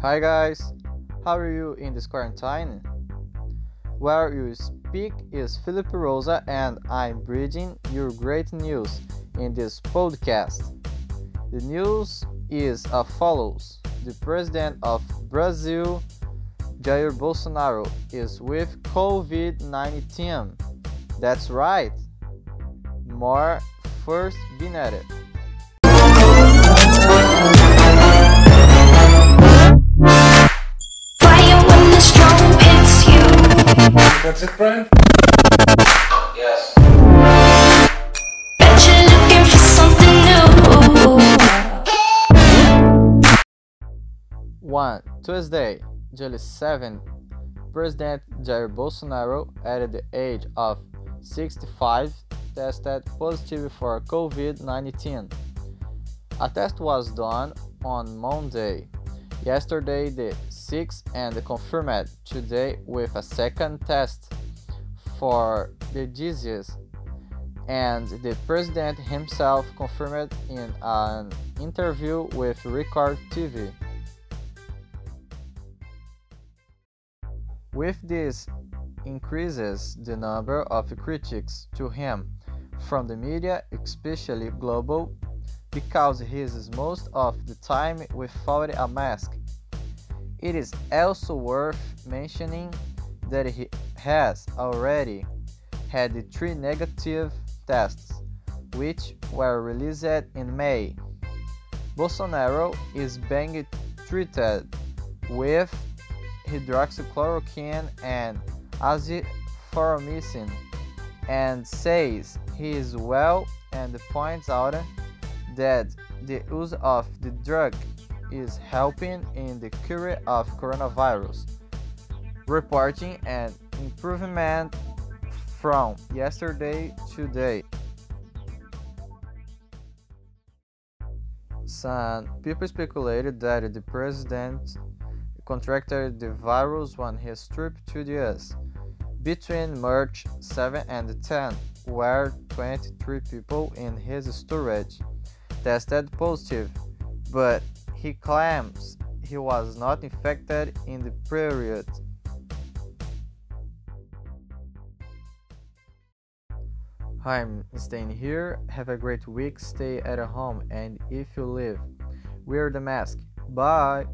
Hi guys, how are you in this quarantine? Where you speak is Felipe Rosa and I'm bringing your great news in this podcast. The news is as follows. The president of Brazil, Jair Bolsonaro, is with COVID-19. That's right. More first be That's it, Brian? Yes. Bet you're looking for something new. 1. Tuesday, July 7, President Jair Bolsonaro, at the age of 65, tested positive for COVID 19. A test was done on Monday, yesterday, the 6th, and confirmed today with a second test for the disease. And the president himself confirmed in an interview with Record TV. With this increases the number of critics to him from the media, especially Globo, because he is most of the time without a mask. It is also worth mentioning that he has already had three negative tests, which were released in May. Bolsonaro is being treated with hydroxychloroquine and azithromycin and says he is well and points out that the use of the drug is helping in the cure of coronavirus, reporting an improvement from yesterday to today. Some people speculated that the president contracted the virus on his trip to the US. Between March 7 and 10, where 23 people in his storage tested positive, but he claims he was not infected in the period. I'm staying here. Have a great week. Stay at home, and if you live, wear the mask. Bye.